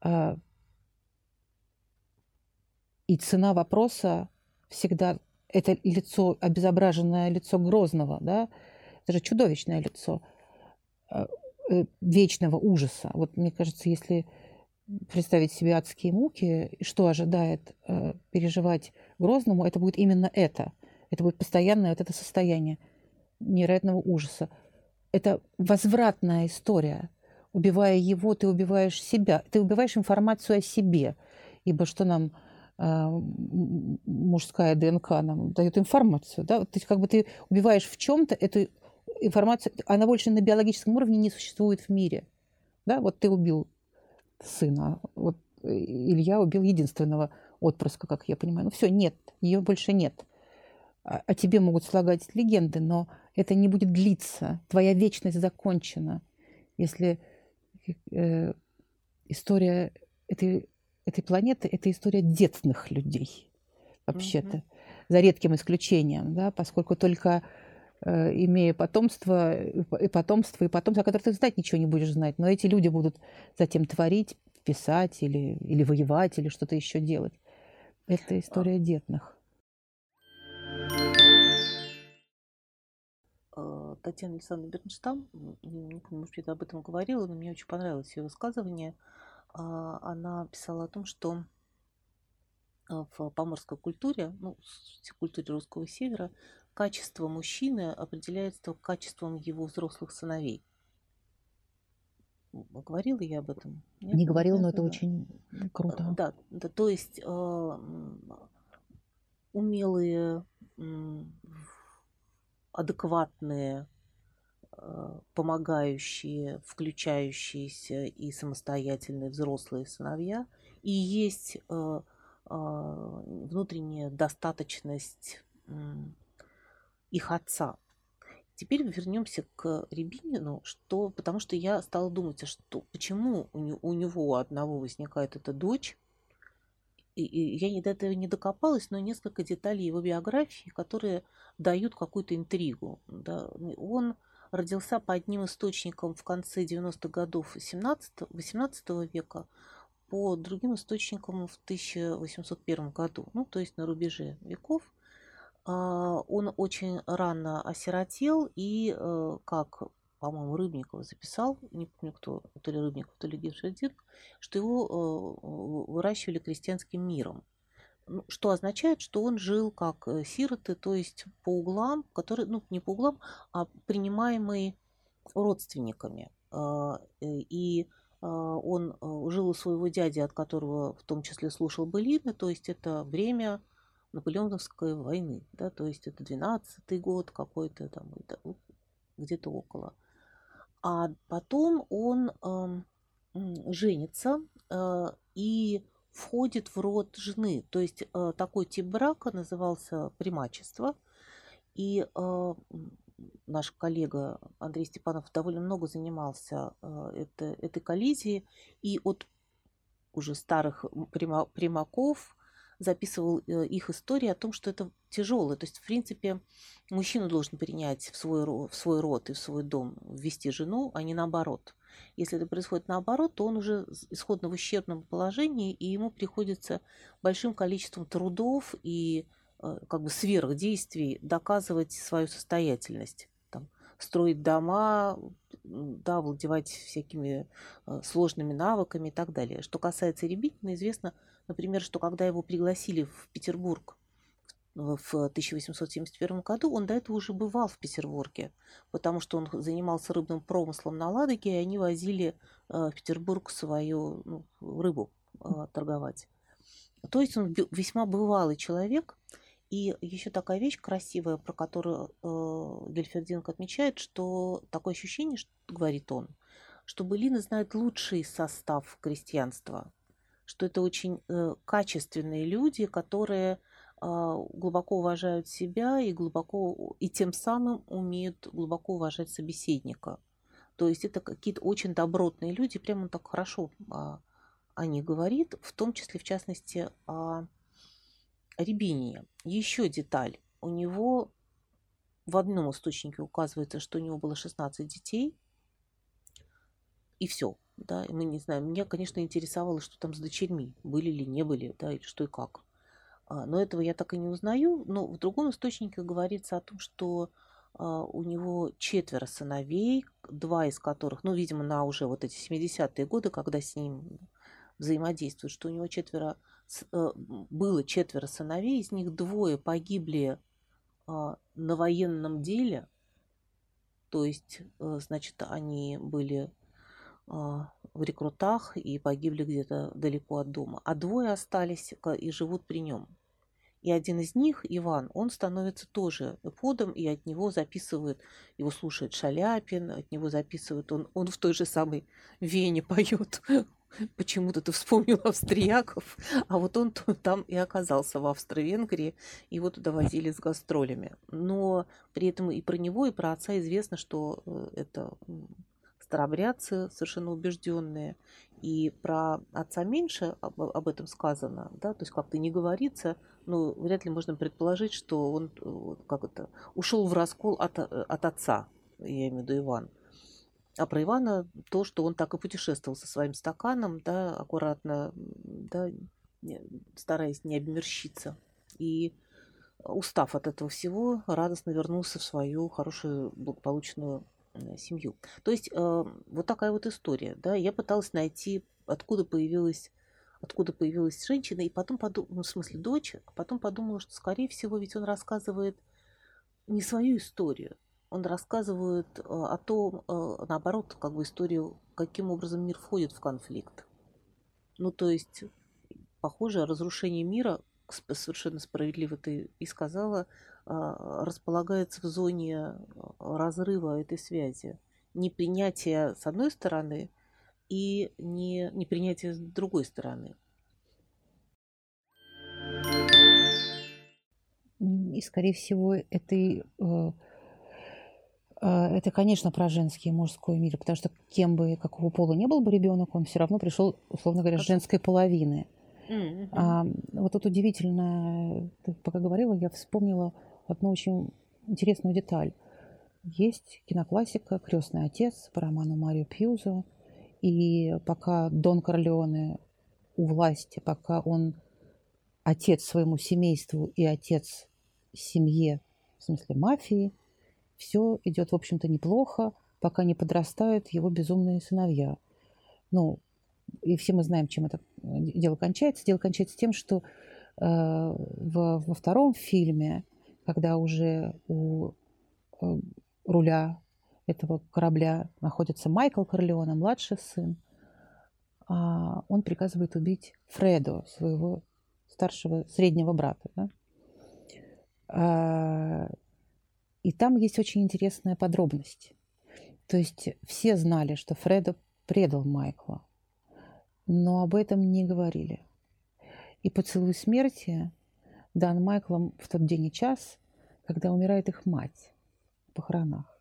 А, и цена вопроса всегда это лицо, обезображенное лицо Грозного, да, это же чудовищное лицо. А, Э, вечного ужаса. Вот мне кажется, если представить себе адские муки, что ожидает э, переживать Грозному, это будет именно это. Это будет постоянное вот это состояние невероятного ужаса. Это возвратная история. Убивая его, ты убиваешь себя. Ты убиваешь информацию о себе. Ибо что нам э, мужская ДНК нам дает информацию, да? То есть как бы ты убиваешь в чем-то эту информация, она больше на биологическом уровне не существует в мире. Да, вот ты убил сына, вот Илья убил единственного отпрыска, как я понимаю. Ну все, нет, ее больше нет. А тебе могут слагать легенды, но это не будет длиться. Твоя вечность закончена. Если э, история этой, этой планеты – это история детных людей, вообще-то, mm-hmm. за редким исключением, да, поскольку только Э, имея потомство, и потомство, и потомство, о которых ты знать ничего не будешь знать. Но эти люди будут затем творить, писать или, или воевать, или что-то еще делать. Это история детных. А, Татьяна Александровна Бернштам, не помню, может, я об этом говорила, но мне очень понравилось ее высказывание. А, она писала о том, что а, в поморской культуре, ну, в культуре русского севера, качество мужчины определяется качеством его взрослых сыновей. Говорила я об этом? Нет? Не говорила, но это да. очень круто. Да, да то есть э, умелые, адекватные, э, помогающие, включающиеся и самостоятельные взрослые сыновья, и есть э, внутренняя достаточность их отца. Теперь вернемся к Рябинину, что, потому что я стала думать, а что, почему у, не, него одного возникает эта дочь, и, и я до этого не докопалась, но несколько деталей его биографии, которые дают какую-то интригу. Да. Он родился по одним источникам в конце 90-х годов 17, 18 века, по другим источникам в 1801 году, ну, то есть на рубеже веков. А, он очень рано осиротел и, э, как, по-моему, Рыбников записал, не помню кто, то ли Рыбников, то ли Гершадин, что его э, выращивали крестьянским миром. Ну, что означает, что он жил как э, сироты, то есть по углам, которые, ну, не по углам, а принимаемые родственниками. А, и а, он жил у своего дяди, от которого в том числе слушал былины, то есть это время Наполеоновской войны, да, то есть это 12-й год какой-то там, ну, где-то около. А потом он э, женится э, и входит в род жены. То есть э, такой тип брака назывался примачество. И э, наш коллега Андрей Степанов довольно много занимался э, это, этой коллизией. И от уже старых примаков записывал их истории о том, что это тяжело. То есть, в принципе, мужчина должен принять в свой, в свой род и в свой дом, ввести жену, а не наоборот. Если это происходит наоборот, то он уже исходно в ущербном положении, и ему приходится большим количеством трудов и э, как бы сверхдействий доказывать свою состоятельность. Там, строить дома, да, владевать всякими э, сложными навыками и так далее. Что касается Рябинина, известно, Например, что когда его пригласили в Петербург в 1871 году, он до этого уже бывал в Петербурге, потому что он занимался рыбным промыслом на Ладоге, и они возили э, в Петербург свою ну, рыбу э, торговать. То есть он весьма бывалый человек. И еще такая вещь красивая, про которую э, Гельфердинг отмечает, что такое ощущение, что, говорит он, что былины знают лучший состав крестьянства – что это очень э, качественные люди, которые глубоко уважают себя и глубоко и тем самым умеют глубоко уважать собеседника. То есть это какие-то очень добротные люди, прямо он так хорошо а, о них говорит, в том числе, в частности, о Рябинине. Еще деталь. У него в одном источнике указывается, что у него было 16 детей, и все да, мы не знаем. Меня, конечно, интересовало, что там с дочерьми, были ли, не были, да, или что и как. А, но этого я так и не узнаю. Но в другом источнике говорится о том, что а, у него четверо сыновей, два из которых, ну, видимо, на уже вот эти 70-е годы, когда с ним взаимодействуют, что у него четверо, э, было четверо сыновей, из них двое погибли а, на военном деле, то есть, э, значит, они были в рекрутах и погибли где-то далеко от дома. А двое остались и живут при нем. И один из них, Иван, он становится тоже эподом, и от него записывают, его слушает Шаляпин, от него записывают, он, он в той же самой Вене поет. (laughs) Почему-то ты вспомнил австрияков, а вот он там и оказался в Австро-Венгрии, его туда возили с гастролями. Но при этом и про него, и про отца известно, что э, это старобрядцы совершенно убежденные. И про отца меньше об, об этом сказано, да, то есть как-то не говорится, но вряд ли можно предположить, что он э, как это, ушел в раскол от, от отца, я имею в виду Иван. А про Ивана то, что он так и путешествовал со своим стаканом, да, аккуратно, да, стараясь не обмерщиться. И устав от этого всего, радостно вернулся в свою хорошую благополучную Э, семью. То есть э, вот такая вот история. Да? Я пыталась найти, откуда появилась откуда появилась женщина, и потом подумала, ну, в смысле, дочь, а потом подумала, что, скорее всего, ведь он рассказывает не свою историю, он рассказывает э, о том, наоборот, как бы историю, каким образом мир входит в конфликт. Ну, то есть, похоже, разрушение мира, совершенно справедливо ты и сказала, располагается в зоне а, разрыва этой связи. Непринятие с одной стороны и не, непринятие с другой стороны. И, скорее всего, этой, э, Э, это, конечно, про женский и мужской мир, потому что кем бы, какого пола не был бы ребенок, он все равно пришел, условно говоря, с женской половины. Мгм. А, вот тут удивительно, ты пока говорила, я вспомнила одну очень интересную деталь. Есть киноклассика «Крестный отец» по роману Марио Пьюзо. И пока Дон Корлеоне у власти, пока он отец своему семейству и отец семье, в смысле мафии, все идет, в общем-то, неплохо, пока не подрастают его безумные сыновья. Ну, и все мы знаем, чем это э, дело кончается. Дело кончается тем, что э, во, во втором фильме, когда уже у э, руля этого корабля находится Майкл Корлеоне, младший сын, а он приказывает убить Фредо, своего старшего среднего брата. Да? А, и там есть очень интересная подробность. То есть все знали, что Фредо предал Майкла, но об этом не говорили. И поцелуй смерти дан Майклом в тот день и час, когда умирает их мать в похоронах.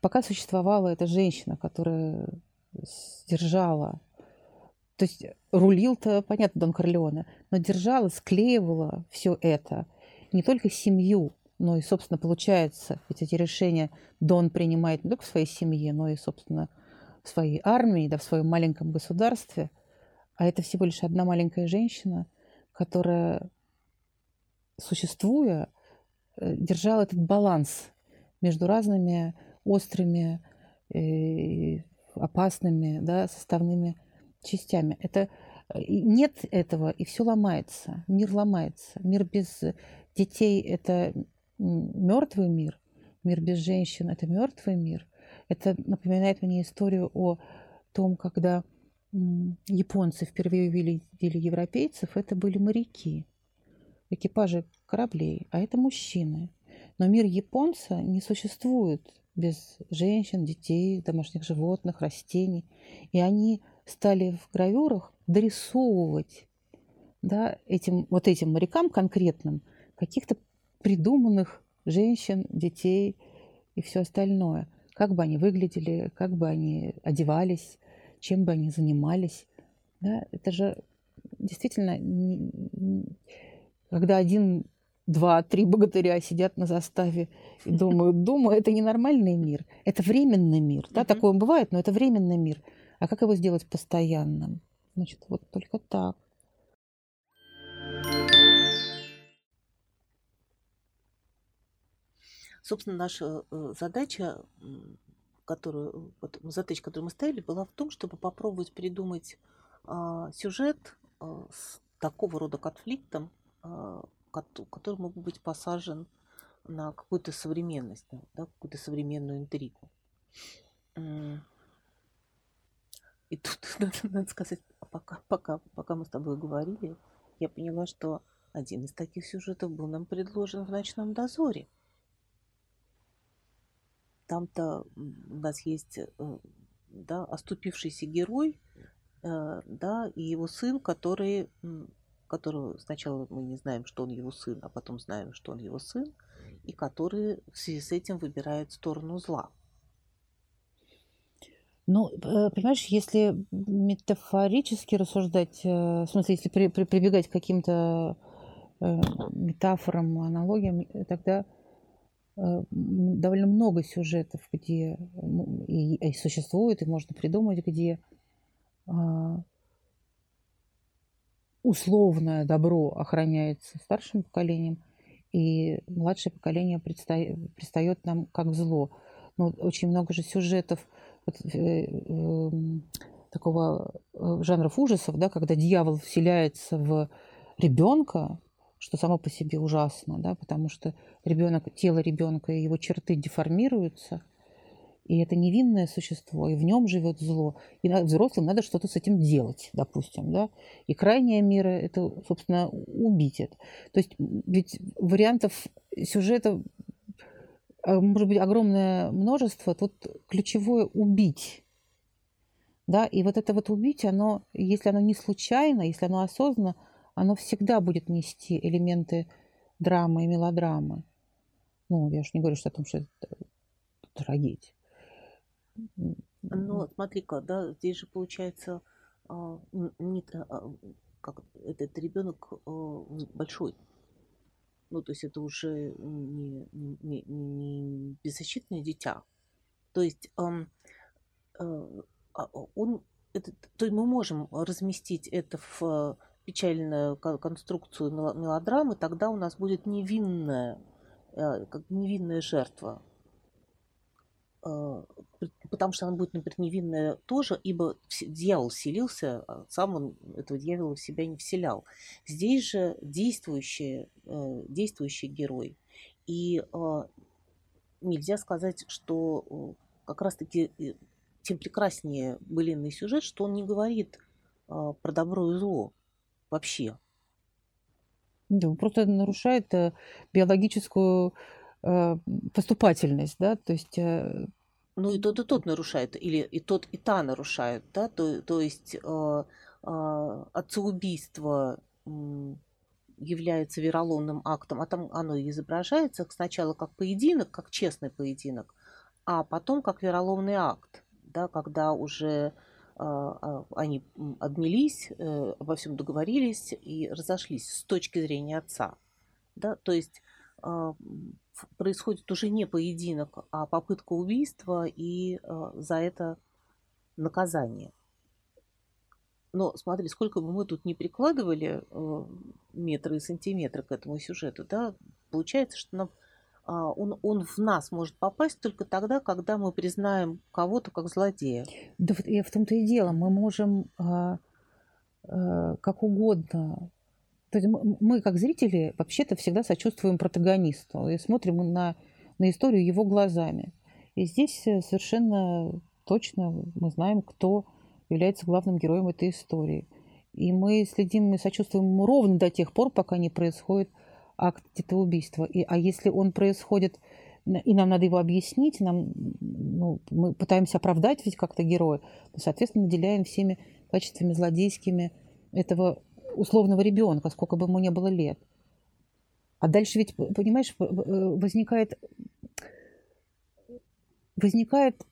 Пока существовала эта женщина, которая сдержала, то есть рулил-то, понятно, Дон Корлеоне, но держала, склеивала все это, не только семью, но и, собственно, получается, ведь эти решения Дон принимает не только в своей семье, но и, собственно, в своей армии, да, в своем маленьком государстве. А это всего лишь одна маленькая женщина, которая, существуя, э, держала этот баланс между разными острыми, и опасными да, составными частями. Это э, нет этого, и все ломается. Мир ломается. Мир без детей – это мертвый мир. Мир без женщин – это мертвый мир. Это напоминает мне историю о том, когда японцы впервые увидели европейцев, это были моряки, экипажи кораблей, а это мужчины. Но мир японца не существует без женщин, детей, домашних животных, растений. И они стали в гравюрах дорисовывать да, этим, вот этим морякам конкретным каких-то придуманных женщин, детей и все остальное. Как бы они выглядели, как бы они одевались, чем бы они занимались. Да, это же действительно, когда один два, три богатыря сидят на заставе и думают, думаю, это ненормальный мир, это временный мир. Да, такое бывает, но это временный мир. А как его сделать постоянным? Значит, вот только так. Собственно, наша э, задача, которую, вот, задача, которую мы ставили, была в том, чтобы попробовать придумать э, сюжет э, с такого рода конфликтом, который мог быть посажен на какую-то современность, да, какую-то современную интригу. И тут, (laughs) надо, надо сказать, пока, пока, пока мы с тобой говорили, я поняла, что один из таких сюжетов был нам предложен в «Ночном дозоре». Там-то у нас есть э, да, оступившийся герой, э, да, и его сын, который которого сначала мы не знаем, что он его сын, а потом знаем, что он его сын, и который в связи с этим выбирает сторону зла. Ну, э, понимаешь, если метафорически рассуждать, э, в смысле, если при, при, прибегать к каким-то э, метафорам, аналогиям, тогда довольно много сюжетов, где и, и существует, и можно придумать, где а, условное добро охраняется старшим поколением, и младшее поколение предстает, нам как зло. Но очень много же сюжетов вот, э, э, такого э, жанров ужасов, да, когда дьявол вселяется в ребенка, что само по себе ужасно, да, потому что ребенок, тело ребенка и его черты деформируются – и это невинное существо, и в нем живет зло. И взрослым надо что-то с этим делать, допустим, да. И крайняя мера – это, собственно, убить это. То есть ведь вариантов сюжета а, может быть огромное множество. Тут ключевое – убить. Да, и вот это вот убить, оно, если оно не случайно, если оно осознанно, оно всегда будет нести элементы драмы и мелодрамы. Ну, я уж не говорю что о том, что это родить. Ну, смотри-ка, да, здесь же получается, а, не, а, как этот ребенок а, большой. Ну, то есть это уже не, не, не, не беззащитное дитя. То есть он, он это, то есть мы можем разместить это в печальную конструкцию мелодрамы, тогда у нас будет невинная, как невинная жертва а, потому что она будет, например, невинная тоже, ибо дьявол селился, а сам он этого дьявола в себя не вселял. Здесь же действующий, э, действующий герой. И а, нельзя сказать, что как раз-таки э, тем прекраснее былинный сюжет, что он не говорит про добро и зло вообще. Да, он просто нарушает э, биологическую поступательность, да, то есть ну и тот, и тот нарушает, или и тот, и та нарушают, да, то, то есть э, э, отцеубийство является вероломным актом, а там оно изображается сначала как поединок, как честный поединок, а потом как вероломный акт, да, когда уже э, они обнялись, э, обо всем договорились и разошлись с точки зрения отца, да, то есть происходит уже не поединок, а попытка убийства и э, за это наказание. Но смотри, сколько бы мы тут не прикладывали э, метры и сантиметры к этому сюжету, да, получается, что нам, он, он в нас может попасть только тогда, когда мы признаем кого-то как злодея. Да и в том-то и дело, мы можем как угодно есть мы, как зрители, вообще-то всегда сочувствуем протагонисту и смотрим на, на историю его глазами. И здесь э, совершенно точно мы знаем, кто является главным героем этой истории. И мы следим, мы сочувствуем ему ровно до тех пор, пока не происходит акт этого убийства. И, а если он происходит, и нам надо его объяснить, нам, ну, мы пытаемся оправдать ведь как-то героя, то, соответственно, наделяем всеми качествами злодейскими этого условного ребенка, сколько бы ему не было лет. А дальше ведь, понимаешь, возникает, возникает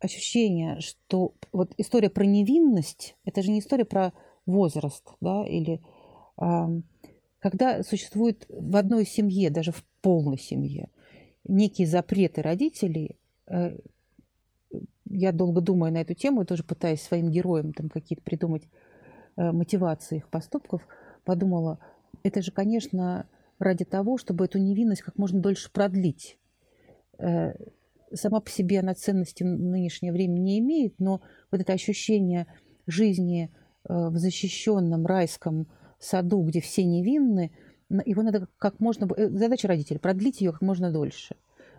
ощущение, что вот история про невинность, это же не история про возраст, да, или э, когда существует в одной семье, даже в полной семье, некие запреты родителей, э, я долго думаю на эту тему, тоже пытаюсь своим героям там какие-то придумать Э, мотивации их поступков, подумала, это же, конечно, ради того, чтобы эту невинность как можно дольше продлить. Э, сама по себе она ценности в нынешнее время не имеет, но вот это ощущение жизни э, в защищенном райском саду, где все невинны, его надо как можно... Задача родителей – продлить ее как можно дольше.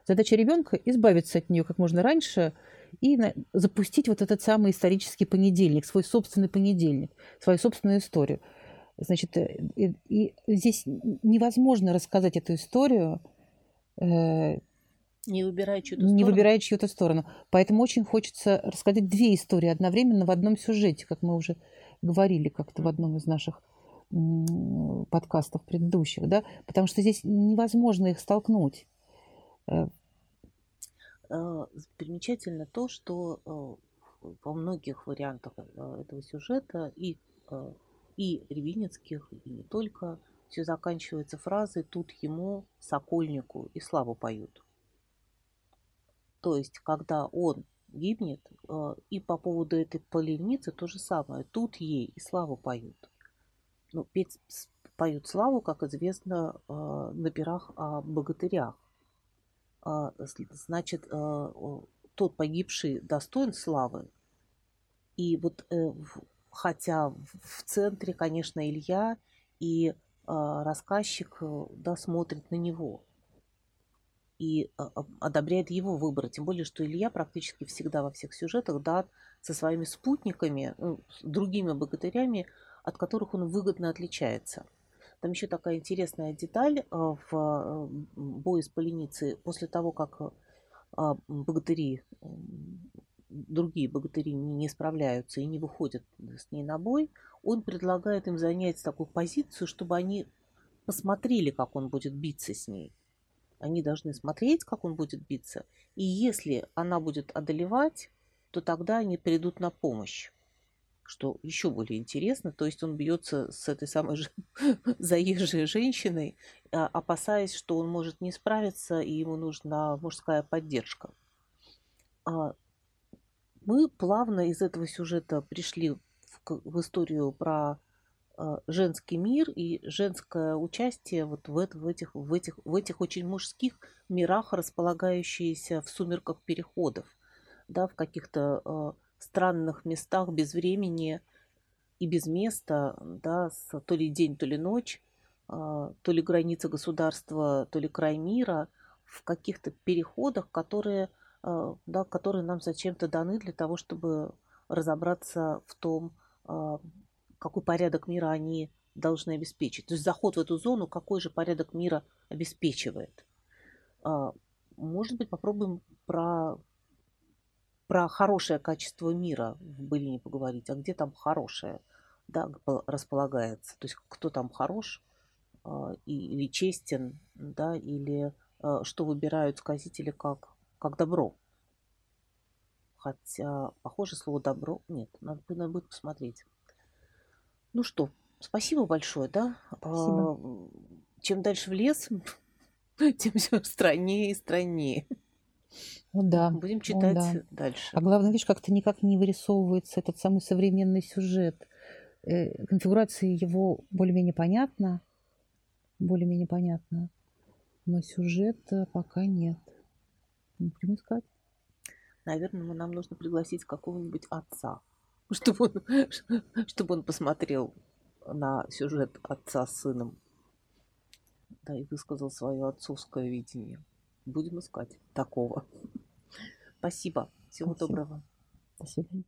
Задача ребенка – избавиться от нее как можно раньше – и запустить вот этот самый исторический понедельник, свой собственный понедельник, свою собственную историю. Значит, э, и, и здесь невозможно рассказать эту историю, э, не выбирая чью-то сторону. Не выбирая чью-то сторону. Поэтому очень хочется рассказать две истории одновременно в одном сюжете, как мы уже говорили как-то в одном из наших подкастов предыдущих, да, потому что здесь невозможно их столкнуть. Э, примечательно то, что э, во многих вариантах э, этого сюжета и, и ревинецких, и не только, все заканчивается фразой «тут ему, сокольнику, и славу поют». То есть, когда он гибнет, и по поводу этой поленицы то же самое. Тут ей и славу поют. Ну, петь, поют славу, как известно, на пирах о богатырях. А, значит, а, тот погибший достоин славы. И вот э, хотя в центре, конечно, Илья и а, рассказчик э, да, смотрит на него и одобряет его выбор. Тем более, что Илья практически всегда во всех сюжетах да, со своими спутниками, ну, другими богатырями, от которых он выгодно отличается. Там еще такая интересная деталь э, в э, бое с поленицей. После того, как э, богатыри, другие богатыри не справляются и не выходят с ней на бой, он предлагает им занять такую позицию, чтобы они посмотрели, как он будет биться с ней. Они должны смотреть, как он будет биться. И если она будет одолевать, то тогда они придут на помощь что еще более интересно, то есть он бьется с этой самой же (laughs) заезжей женщиной, а, опасаясь, что он может не справиться, и ему нужна мужская поддержка. А, мы плавно из этого сюжета пришли в, в историю про а, женский мир и женское участие вот в, это, в, этих, в, этих, в этих очень мужских мирах, располагающиеся в сумерках переходов, да, в каких-то странных местах без времени и без места, да, с то ли день, то ли ночь, а, то ли граница государства, то ли край мира, в каких-то переходах, которые, а, да, которые нам зачем-то даны для того, чтобы разобраться в том, а, какой порядок мира они должны обеспечить. То есть заход в эту зону, какой же порядок мира обеспечивает. Может быть, попробуем про про хорошее качество мира в Былине поговорить, а где там хорошее да, располагается. То есть кто там хорош э, или честен, да, или э, что выбирают сказители как, как добро. Хотя, похоже, слово добро нет, надо, надо будет посмотреть. Ну что, спасибо большое, да? Спасибо. А, чем дальше в лес, (laughs) тем все страннее и страннее. Ну да, Будем ну читать да. дальше. А главное, видишь, как-то никак не вырисовывается этот самый современный сюжет. Э, конфигурация его более-менее понятна, более-менее понятна, но сюжета пока нет. Будем искать. Наверное, нам нужно пригласить какого-нибудь отца, (laughs) чтобы он, чтобы он посмотрел на сюжет отца с сыном. Да, и высказал свое отцовское видение. Будем искать такого. (laughs) Спасибо. Всего Спасибо. доброго. До свидания.